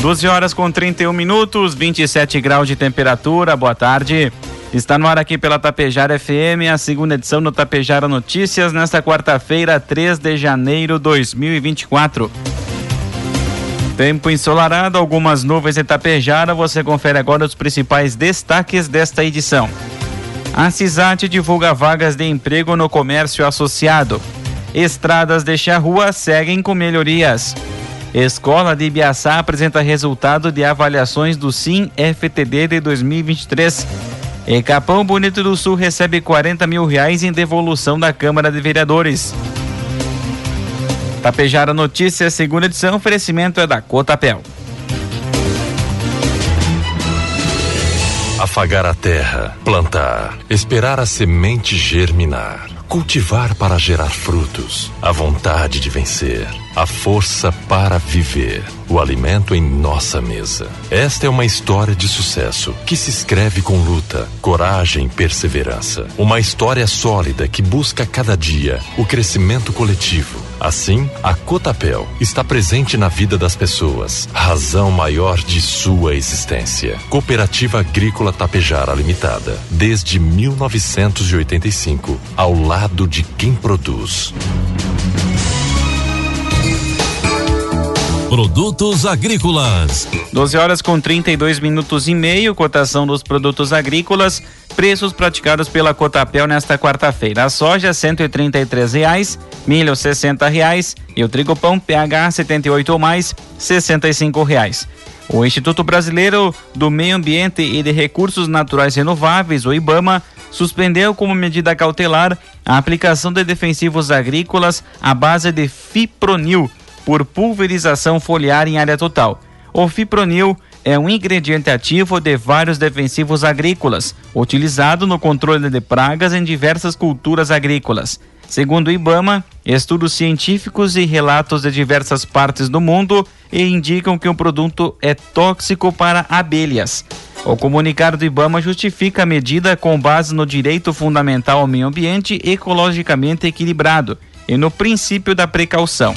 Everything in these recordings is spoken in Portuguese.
12 horas com 31 minutos, 27 graus de temperatura. Boa tarde. Está no ar aqui pela Tapejara FM, a segunda edição do Tapejara Notícias, nesta quarta-feira, 3 de janeiro de 2024. Tempo ensolarado, algumas nuvens em Tapejara. Você confere agora os principais destaques desta edição. A CISAT divulga vagas de emprego no comércio associado. Estradas de Charrua seguem com melhorias. Escola de Ibiaçá apresenta resultado de avaliações do Sim FTD de 2023. E Capão Bonito do Sul recebe 40 mil reais em devolução da Câmara de Vereadores. Tapejara Notícias, segunda edição, oferecimento é da Cotapel. Afagar a terra, plantar, esperar a semente germinar cultivar para gerar frutos, a vontade de vencer, a força para viver, o alimento em nossa mesa. Esta é uma história de sucesso que se escreve com luta, coragem e perseverança. Uma história sólida que busca cada dia o crescimento coletivo Assim, a Cotapel está presente na vida das pessoas, razão maior de sua existência. Cooperativa Agrícola Tapejara Limitada, desde 1985, ao lado de quem produz. Produtos agrícolas. 12 horas com 32 minutos e meio, cotação dos produtos agrícolas, preços praticados pela Cotapel nesta quarta-feira. A soja 133 reais, milho 60 reais, e o trigo pão PH 78 ou mais 65 reais. O Instituto Brasileiro do Meio Ambiente e de Recursos Naturais Renováveis, o IBAMA, suspendeu como medida cautelar a aplicação de defensivos agrícolas à base de fipronil por pulverização foliar em área total. O fipronil é um ingrediente ativo de vários defensivos agrícolas, utilizado no controle de pragas em diversas culturas agrícolas. Segundo o IBAMA, estudos científicos e relatos de diversas partes do mundo indicam que o produto é tóxico para abelhas. O comunicado do IBAMA justifica a medida com base no direito fundamental ao meio ambiente ecologicamente equilibrado e no princípio da precaução.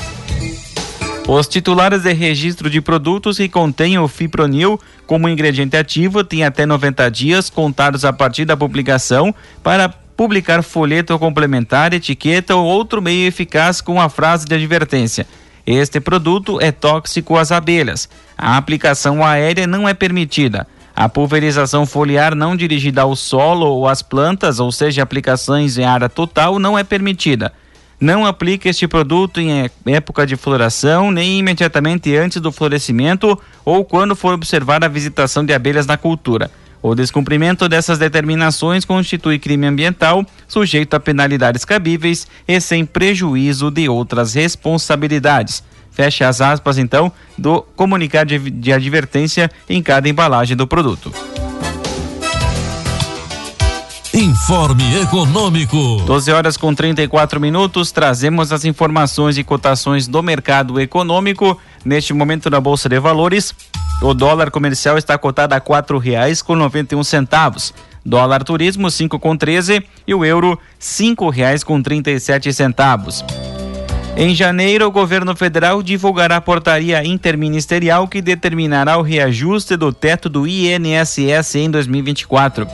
Os titulares de registro de produtos que contêm o fipronil como ingrediente ativo têm até 90 dias contados a partir da publicação para publicar folheto complementar, etiqueta ou outro meio eficaz com a frase de advertência. Este produto é tóxico às abelhas. A aplicação aérea não é permitida. A pulverização foliar não dirigida ao solo ou às plantas, ou seja, aplicações em área total, não é permitida. Não aplique este produto em época de floração, nem imediatamente antes do florescimento ou quando for observar a visitação de abelhas na cultura. O descumprimento dessas determinações constitui crime ambiental, sujeito a penalidades cabíveis e sem prejuízo de outras responsabilidades. Fecha as aspas, então, do comunicado de advertência em cada embalagem do produto. Informe Econômico. 12 horas com 34 minutos. Trazemos as informações e cotações do mercado econômico. Neste momento na Bolsa de Valores, o dólar comercial está cotado a quatro reais com noventa e um centavos. Dólar turismo cinco com treze e o euro cinco reais com trinta e sete centavos. Em janeiro, o governo federal divulgará a portaria interministerial que determinará o reajuste do teto do INSS em 2024.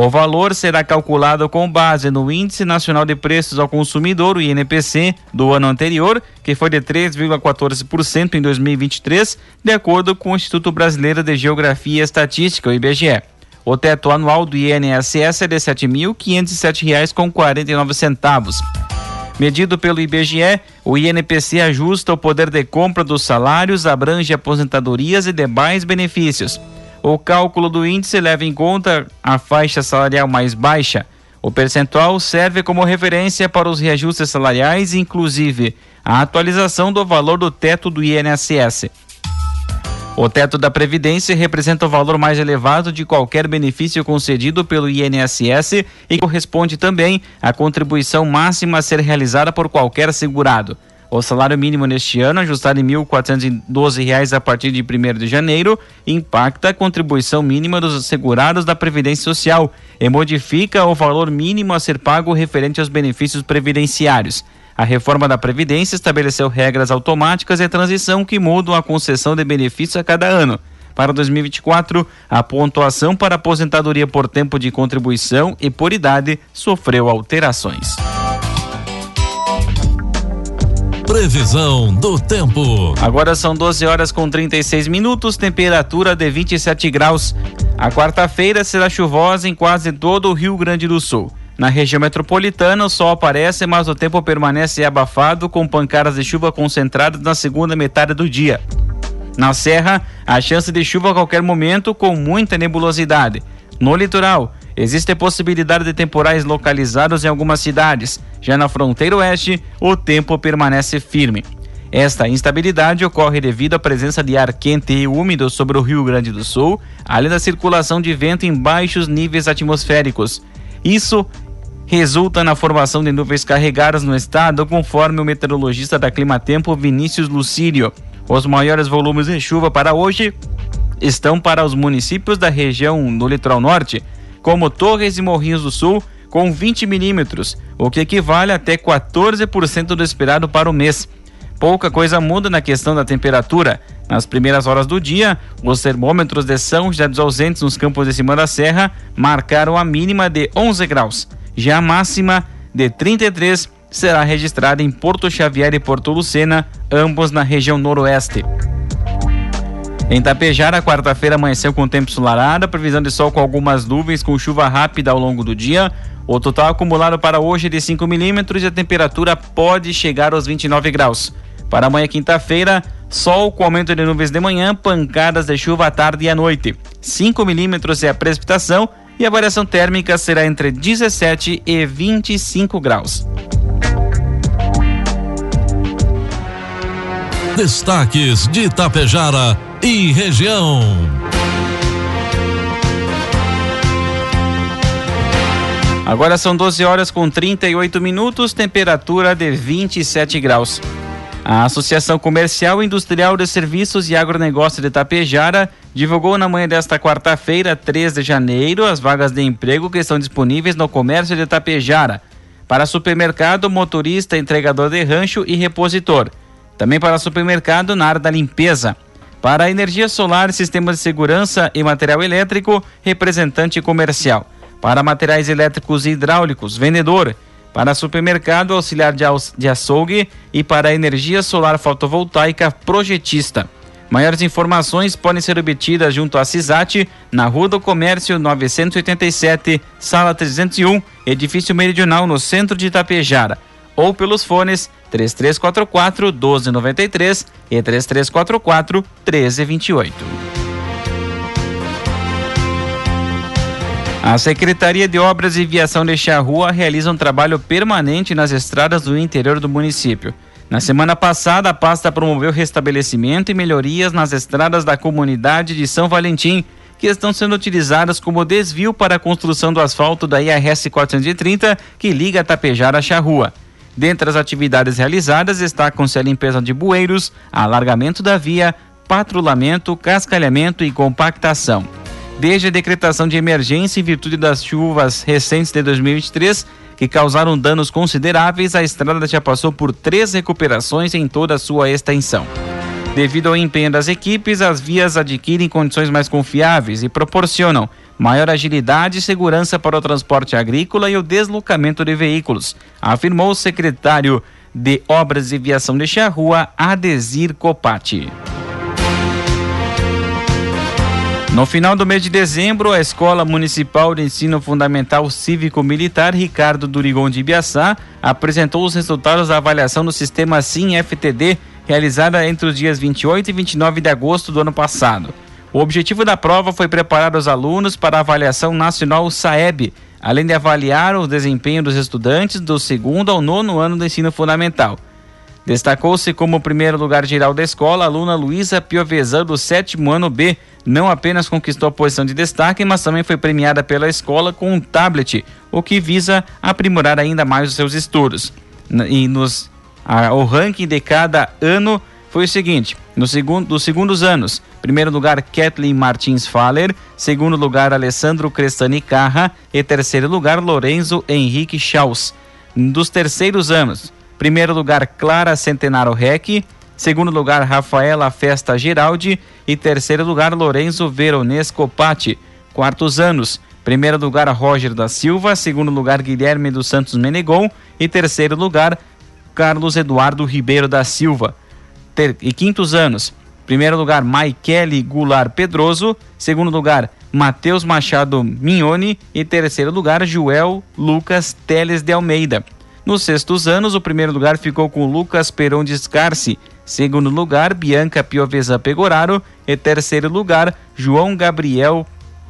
O valor será calculado com base no Índice Nacional de Preços ao Consumidor, o INPC, do ano anterior, que foi de 3,14% em 2023, de acordo com o Instituto Brasileiro de Geografia e Estatística, o IBGE. O teto anual do INSS é de R$ 7.507,49. Medido pelo IBGE, o INPC ajusta o poder de compra dos salários, abrange aposentadorias e demais benefícios. O cálculo do índice leva em conta a faixa salarial mais baixa. O percentual serve como referência para os reajustes salariais, inclusive a atualização do valor do teto do INSS. O teto da Previdência representa o valor mais elevado de qualquer benefício concedido pelo INSS e corresponde também à contribuição máxima a ser realizada por qualquer segurado. O salário mínimo neste ano, ajustado em R$ 1.412 a partir de 1 de janeiro, impacta a contribuição mínima dos segurados da Previdência Social e modifica o valor mínimo a ser pago referente aos benefícios previdenciários. A reforma da Previdência estabeleceu regras automáticas de transição que mudam a concessão de benefícios a cada ano. Para 2024, a pontuação para aposentadoria por tempo de contribuição e por idade sofreu alterações. Previsão do tempo. Agora são 12 horas com 36 minutos, temperatura de 27 graus. A quarta-feira será chuvosa em quase todo o Rio Grande do Sul. Na região metropolitana, o sol aparece, mas o tempo permanece abafado, com pancadas de chuva concentradas na segunda metade do dia. Na Serra, a chance de chuva a qualquer momento, com muita nebulosidade. No litoral, existe possibilidade de temporais localizados em algumas cidades. Já na fronteira oeste, o tempo permanece firme. Esta instabilidade ocorre devido à presença de ar quente e úmido sobre o Rio Grande do Sul, além da circulação de vento em baixos níveis atmosféricos. Isso resulta na formação de nuvens carregadas no estado, conforme o meteorologista da Climatempo Vinícius Lucírio. Os maiores volumes de chuva para hoje estão para os municípios da região do litoral norte, como Torres e Morrinhos do Sul, com 20 milímetros, o que equivale até 14% do esperado para o mês. Pouca coisa muda na questão da temperatura. Nas primeiras horas do dia, os termômetros de São José dos Ausentes nos campos de cima da serra marcaram a mínima de 11 graus. Já a máxima de 33 será registrada em Porto Xavier e Porto Lucena, ambos na região noroeste. Em Tapejara, quarta-feira amanheceu com tempo ensolarado, previsão de sol com algumas nuvens com chuva rápida ao longo do dia. O total acumulado para hoje é de 5 milímetros e a temperatura pode chegar aos 29 graus. Para amanhã, quinta-feira, sol com aumento de nuvens de manhã, pancadas de chuva à tarde e à noite. 5 milímetros é a precipitação e a variação térmica será entre 17 e 25 graus. Destaques de Itapejara e região. Agora são 12 horas com 38 minutos, temperatura de 27 graus. A Associação Comercial, Industrial de Serviços e Agronegócio de Tapejara divulgou na manhã desta quarta-feira, 3 de janeiro, as vagas de emprego que estão disponíveis no comércio de Tapejara. Para supermercado, motorista, entregador de rancho e repositor. Também para supermercado na área da limpeza. Para energia solar, sistemas de segurança e material elétrico, representante comercial. Para materiais elétricos e hidráulicos, vendedor para supermercado, auxiliar de açougue e para energia solar fotovoltaica, projetista. Maiores informações podem ser obtidas junto à CISAT, na Rua do Comércio 987, Sala 301, Edifício Meridional, no centro de Itapejara, ou pelos fones 3344 1293 e 3344 1328. A Secretaria de Obras e Viação de Charrua realiza um trabalho permanente nas estradas do interior do município. Na semana passada, a pasta promoveu restabelecimento e melhorias nas estradas da comunidade de São Valentim, que estão sendo utilizadas como desvio para a construção do asfalto da IRS 430, que liga Tapejara a Charrua. Dentre as atividades realizadas, destacam-se a limpeza de bueiros, alargamento da via, patrulhamento, cascalhamento e compactação. Desde a decretação de emergência em virtude das chuvas recentes de 2023, que causaram danos consideráveis, a estrada já passou por três recuperações em toda a sua extensão. Devido ao empenho das equipes, as vias adquirem condições mais confiáveis e proporcionam maior agilidade e segurança para o transporte agrícola e o deslocamento de veículos, afirmou o secretário de Obras e Viação de Charrua, Adesir Copati. No final do mês de dezembro, a Escola Municipal de Ensino Fundamental Cívico-Militar Ricardo Durigon de Ibiaçá apresentou os resultados da avaliação do sistema SIM-FTD realizada entre os dias 28 e 29 de agosto do ano passado. O objetivo da prova foi preparar os alunos para a avaliação nacional SAEB, além de avaliar o desempenho dos estudantes do segundo ao nono ano do ensino fundamental. Destacou-se como primeiro lugar geral da escola a aluna Luísa Piovesan, do sétimo ano B. Não apenas conquistou a posição de destaque, mas também foi premiada pela escola com um tablet, o que visa aprimorar ainda mais os seus estudos. E nos, a, o ranking de cada ano foi o seguinte: no segundo, dos segundos anos, primeiro lugar Kathleen Martins Faller, segundo lugar Alessandro Crestani Carra e terceiro lugar Lorenzo Henrique Schaus. Dos terceiros anos, Primeiro lugar, Clara Centenaro Rec. Segundo lugar, Rafaela Festa Giraldi. E terceiro lugar, Lorenzo Veronesco Patti. Quartos anos. Primeiro lugar, Roger da Silva. Segundo lugar, Guilherme dos Santos Menegon. E terceiro lugar, Carlos Eduardo Ribeiro da Silva. Ter... E quintos anos. Primeiro lugar, Maikele Goulart Pedroso. Segundo lugar, Matheus Machado Mignoni. E terceiro lugar, Joel Lucas Teles de Almeida. Nos sextos anos, o primeiro lugar ficou com Lucas Peron de Scarce. Segundo lugar, Bianca Piovesa Pegoraro. E terceiro lugar, João Gabriel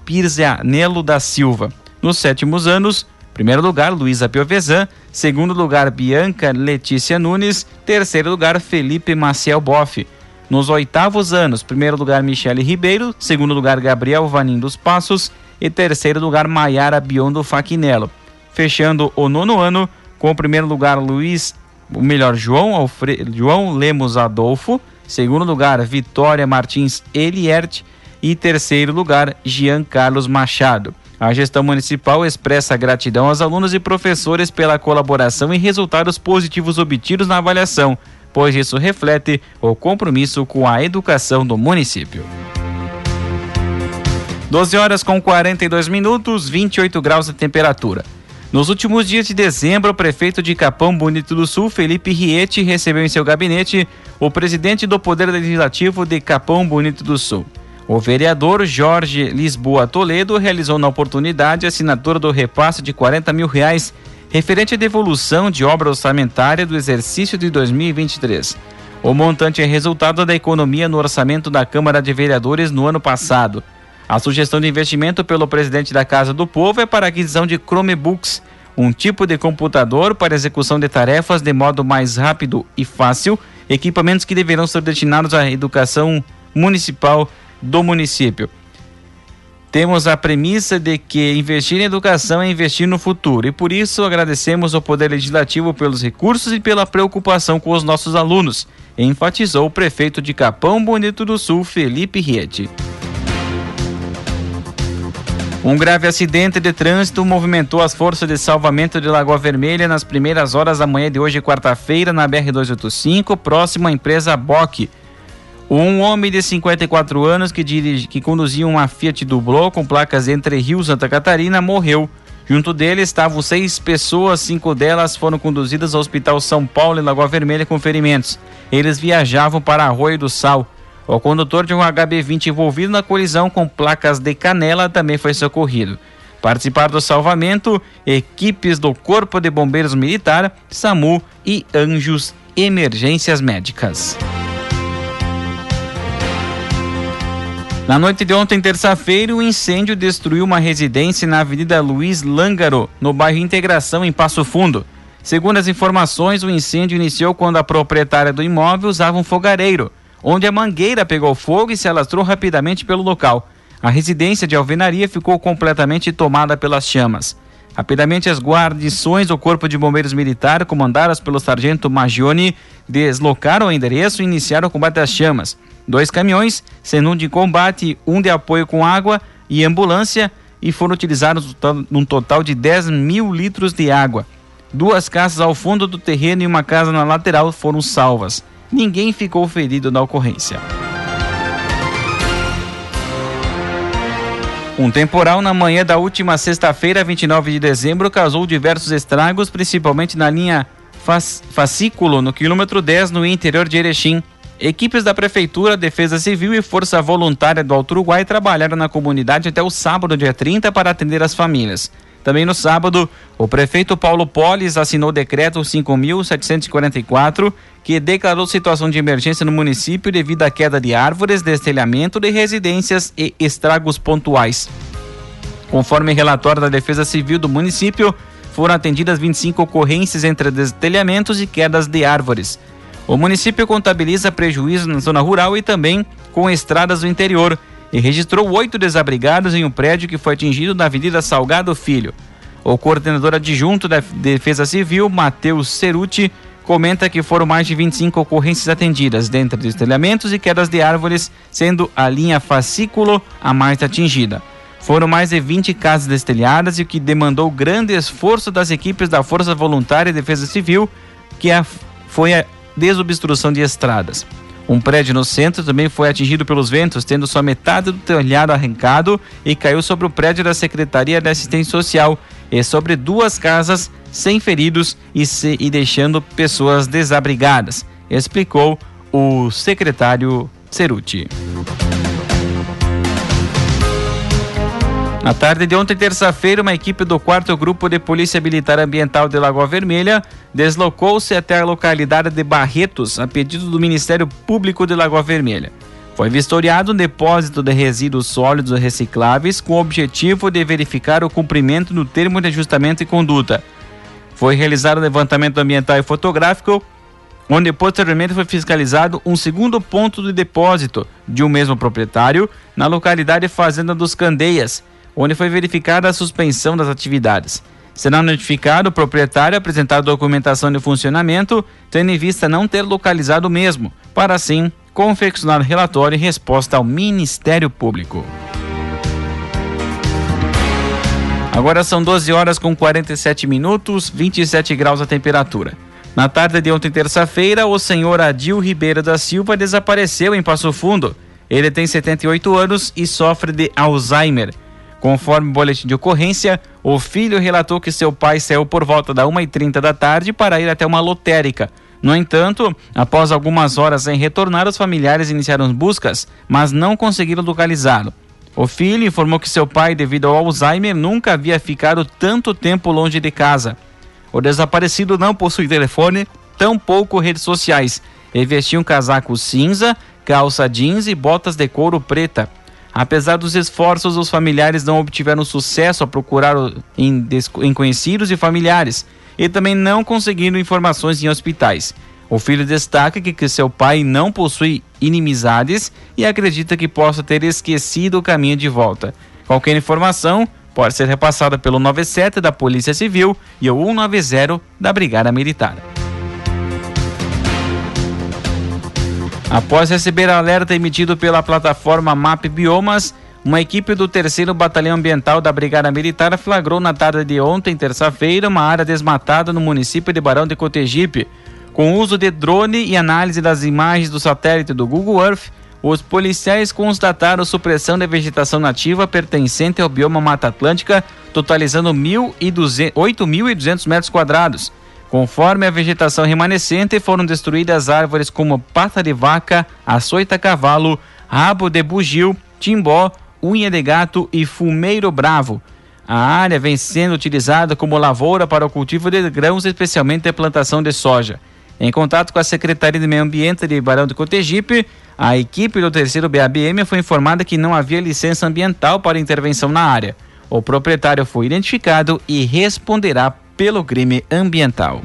Pirzanello da Silva. Nos sétimos anos, primeiro lugar, Luísa Piovesan. Segundo lugar, Bianca Letícia Nunes. Terceiro lugar, Felipe Maciel Boff. Nos oitavos anos, primeiro lugar, Michele Ribeiro. Segundo lugar, Gabriel Vanim dos Passos. E terceiro lugar, Maiara Biondo Faquinello. Fechando o nono ano, com o primeiro lugar, Luiz, o melhor, João, Alfre, João Lemos Adolfo. Segundo lugar, Vitória Martins Eliert. E terceiro lugar, Jean Carlos Machado. A gestão municipal expressa gratidão aos alunos e professores pela colaboração e resultados positivos obtidos na avaliação, pois isso reflete o compromisso com a educação do município. 12 horas com 42 minutos, 28 graus de temperatura. Nos últimos dias de dezembro, o prefeito de Capão Bonito do Sul, Felipe Riete, recebeu em seu gabinete o presidente do Poder Legislativo de Capão Bonito do Sul. O vereador Jorge Lisboa Toledo realizou na oportunidade a assinatura do repasse de 40 mil reais referente à devolução de obra orçamentária do exercício de 2023. O montante é resultado da economia no orçamento da Câmara de Vereadores no ano passado. A sugestão de investimento pelo presidente da Casa do Povo é para a aquisição de Chromebooks, um tipo de computador para execução de tarefas de modo mais rápido e fácil, equipamentos que deverão ser destinados à educação municipal do município. Temos a premissa de que investir em educação é investir no futuro e por isso agradecemos ao Poder Legislativo pelos recursos e pela preocupação com os nossos alunos, enfatizou o prefeito de Capão Bonito do Sul, Felipe Riete. Um grave acidente de trânsito movimentou as forças de salvamento de Lagoa Vermelha nas primeiras horas da manhã de hoje, quarta-feira, na BR-285, próximo à empresa BOC. Um homem de 54 anos que, dirige, que conduzia uma Fiat Dublô com placas entre Rio Santa Catarina morreu. Junto dele estavam seis pessoas, cinco delas foram conduzidas ao Hospital São Paulo em Lagoa Vermelha com ferimentos. Eles viajavam para Arroio do Sal. O condutor de um HB20 envolvido na colisão com placas de canela também foi socorrido. Participaram do salvamento equipes do Corpo de Bombeiros Militar, SAMU e Anjos Emergências Médicas. Na noite de ontem, terça-feira, o um incêndio destruiu uma residência na Avenida Luiz Lângaro, no bairro Integração, em Passo Fundo. Segundo as informações, o incêndio iniciou quando a proprietária do imóvel usava um fogareiro onde a mangueira pegou fogo e se alastrou rapidamente pelo local. A residência de alvenaria ficou completamente tomada pelas chamas. Rapidamente, as guarnições do Corpo de Bombeiros Militar, comandadas pelo sargento Magione, deslocaram o endereço e iniciaram o combate às chamas. Dois caminhões, sendo um de combate, um de apoio com água e ambulância, e foram utilizados num total de 10 mil litros de água. Duas casas ao fundo do terreno e uma casa na lateral foram salvas. Ninguém ficou ferido na ocorrência. Um temporal na manhã da última sexta-feira, 29 de dezembro, causou diversos estragos, principalmente na linha Fascículo, no quilômetro 10, no interior de Erechim. Equipes da Prefeitura, Defesa Civil e Força Voluntária do Alto Uruguai trabalharam na comunidade até o sábado, dia 30, para atender as famílias. Também no sábado, o prefeito Paulo Polis assinou o decreto 5.744, que declarou situação de emergência no município devido à queda de árvores, destelhamento de residências e estragos pontuais. Conforme relatório da Defesa Civil do município, foram atendidas 25 ocorrências entre destelhamentos e quedas de árvores. O município contabiliza prejuízos na zona rural e também com estradas do interior e registrou oito desabrigados em um prédio que foi atingido na Avenida Salgado Filho. O coordenador adjunto da Defesa Civil, Matheus Ceruti, comenta que foram mais de 25 ocorrências atendidas, dentre destelhamentos e quedas de árvores, sendo a linha fascículo a mais atingida. Foram mais de 20 casas destelhadas e o que demandou grande esforço das equipes da Força Voluntária e Defesa Civil, que foi a desobstrução de estradas. Um prédio no centro também foi atingido pelos ventos, tendo sua metade do telhado arrancado e caiu sobre o prédio da Secretaria de Assistência Social e sobre duas casas sem feridos e, se, e deixando pessoas desabrigadas, explicou o secretário Ceruti. Na tarde de ontem, terça-feira, uma equipe do 4 Grupo de Polícia Militar Ambiental de Lagoa Vermelha deslocou-se até a localidade de Barretos, a pedido do Ministério Público de Lagoa Vermelha. Foi vistoriado um depósito de resíduos sólidos recicláveis com o objetivo de verificar o cumprimento do termo de ajustamento e conduta. Foi realizado um levantamento ambiental e fotográfico, onde posteriormente foi fiscalizado um segundo ponto de depósito de um mesmo proprietário na localidade Fazenda dos Candeias, onde foi verificada a suspensão das atividades. Será notificado o proprietário apresentar documentação de funcionamento, tendo em vista não ter localizado o mesmo, para assim confeccionar relatório e resposta ao Ministério Público. Agora são 12 horas com 47 minutos, 27 graus a temperatura. Na tarde de ontem, terça-feira, o senhor Adil Ribeiro da Silva desapareceu em Passo Fundo. Ele tem 78 anos e sofre de Alzheimer. Conforme o boletim de ocorrência, o filho relatou que seu pai saiu por volta da 1h30 da tarde para ir até uma lotérica. No entanto, após algumas horas sem retornar, os familiares iniciaram buscas, mas não conseguiram localizá-lo. O filho informou que seu pai, devido ao Alzheimer, nunca havia ficado tanto tempo longe de casa. O desaparecido não possui telefone, tampouco redes sociais. Ele vestia um casaco cinza, calça jeans e botas de couro preta. Apesar dos esforços, os familiares não obtiveram sucesso a procurar em, em conhecidos e familiares e também não conseguiram informações em hospitais. O filho destaca que, que seu pai não possui inimizades e acredita que possa ter esquecido o caminho de volta. Qualquer informação pode ser repassada pelo 97 da Polícia Civil e o 190 da Brigada Militar. Após receber alerta emitido pela plataforma MAP Biomas, uma equipe do 3 Batalhão Ambiental da Brigada Militar flagrou na tarde de ontem, terça-feira, uma área desmatada no município de Barão de Cotegipe. Com uso de drone e análise das imagens do satélite do Google Earth, os policiais constataram supressão de vegetação nativa pertencente ao bioma Mata Atlântica, totalizando 8.200 metros quadrados. Conforme a vegetação remanescente, foram destruídas árvores como pata de vaca, açoita cavalo, rabo de bugio, timbó, unha de gato e fumeiro bravo. A área vem sendo utilizada como lavoura para o cultivo de grãos, especialmente a plantação de soja. Em contato com a Secretaria de Meio Ambiente de Barão de Cotegipe, a equipe do terceiro BABM foi informada que não havia licença ambiental para intervenção na área. O proprietário foi identificado e responderá pelo crime ambiental.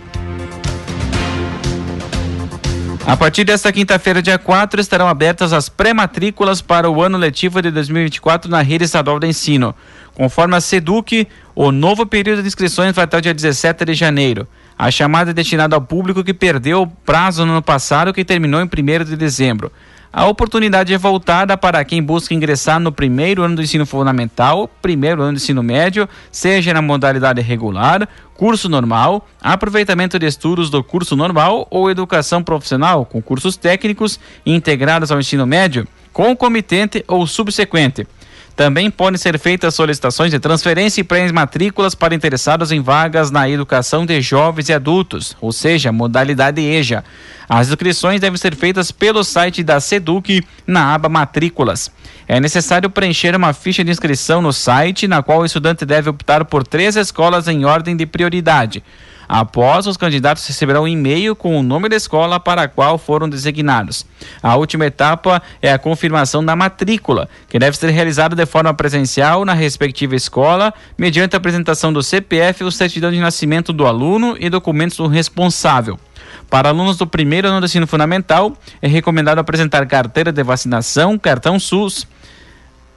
A partir desta quinta-feira, dia 4, estarão abertas as pré-matrículas para o ano letivo de 2024 na rede estadual de ensino. Conforme a SEDUC, o novo período de inscrições vai até o dia 17 de janeiro. A chamada é destinada ao público que perdeu o prazo no ano passado, que terminou em 1 de dezembro. A oportunidade é voltada para quem busca ingressar no primeiro ano do ensino fundamental, primeiro ano do ensino médio, seja na modalidade regular, curso normal, aproveitamento de estudos do curso normal ou educação profissional, com cursos técnicos integrados ao ensino médio, concomitente ou subsequente. Também podem ser feitas solicitações de transferência e pré-matrículas para interessados em vagas na educação de jovens e adultos, ou seja, modalidade EJA. As inscrições devem ser feitas pelo site da SEDUC na aba Matrículas. É necessário preencher uma ficha de inscrição no site, na qual o estudante deve optar por três escolas em ordem de prioridade. Após, os candidatos receberão um e-mail com o nome da escola para a qual foram designados. A última etapa é a confirmação da matrícula, que deve ser realizada de forma presencial na respectiva escola, mediante a apresentação do CPF, o certidão de nascimento do aluno e documentos do responsável. Para alunos do primeiro ano do ensino fundamental, é recomendado apresentar carteira de vacinação, cartão SUS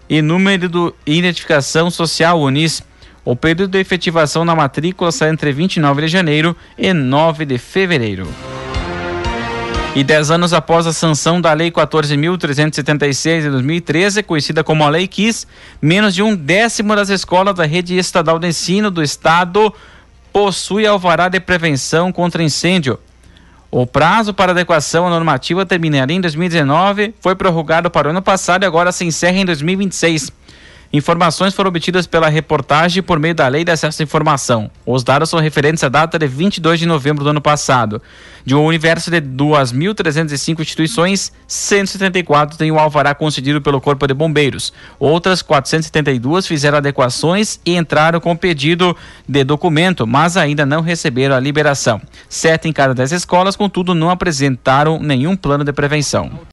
e número de identificação social UNIS. O período de efetivação na matrícula sai entre 29 de janeiro e 9 de fevereiro. E dez anos após a sanção da Lei 14.376 de 2013, conhecida como a Lei Kiss, menos de um décimo das escolas da rede estadual de ensino do Estado possui alvará de prevenção contra incêndio. O prazo para adequação à normativa terminaria em 2019, foi prorrogado para o ano passado e agora se encerra em 2026. Informações foram obtidas pela reportagem por meio da Lei de Acesso à Informação. Os dados são referentes à data de 22 de novembro do ano passado. De um universo de 2.305 instituições, 174 têm o alvará concedido pelo Corpo de Bombeiros. Outras 472 fizeram adequações e entraram com pedido de documento, mas ainda não receberam a liberação. Sete em cada dez escolas, contudo, não apresentaram nenhum plano de prevenção.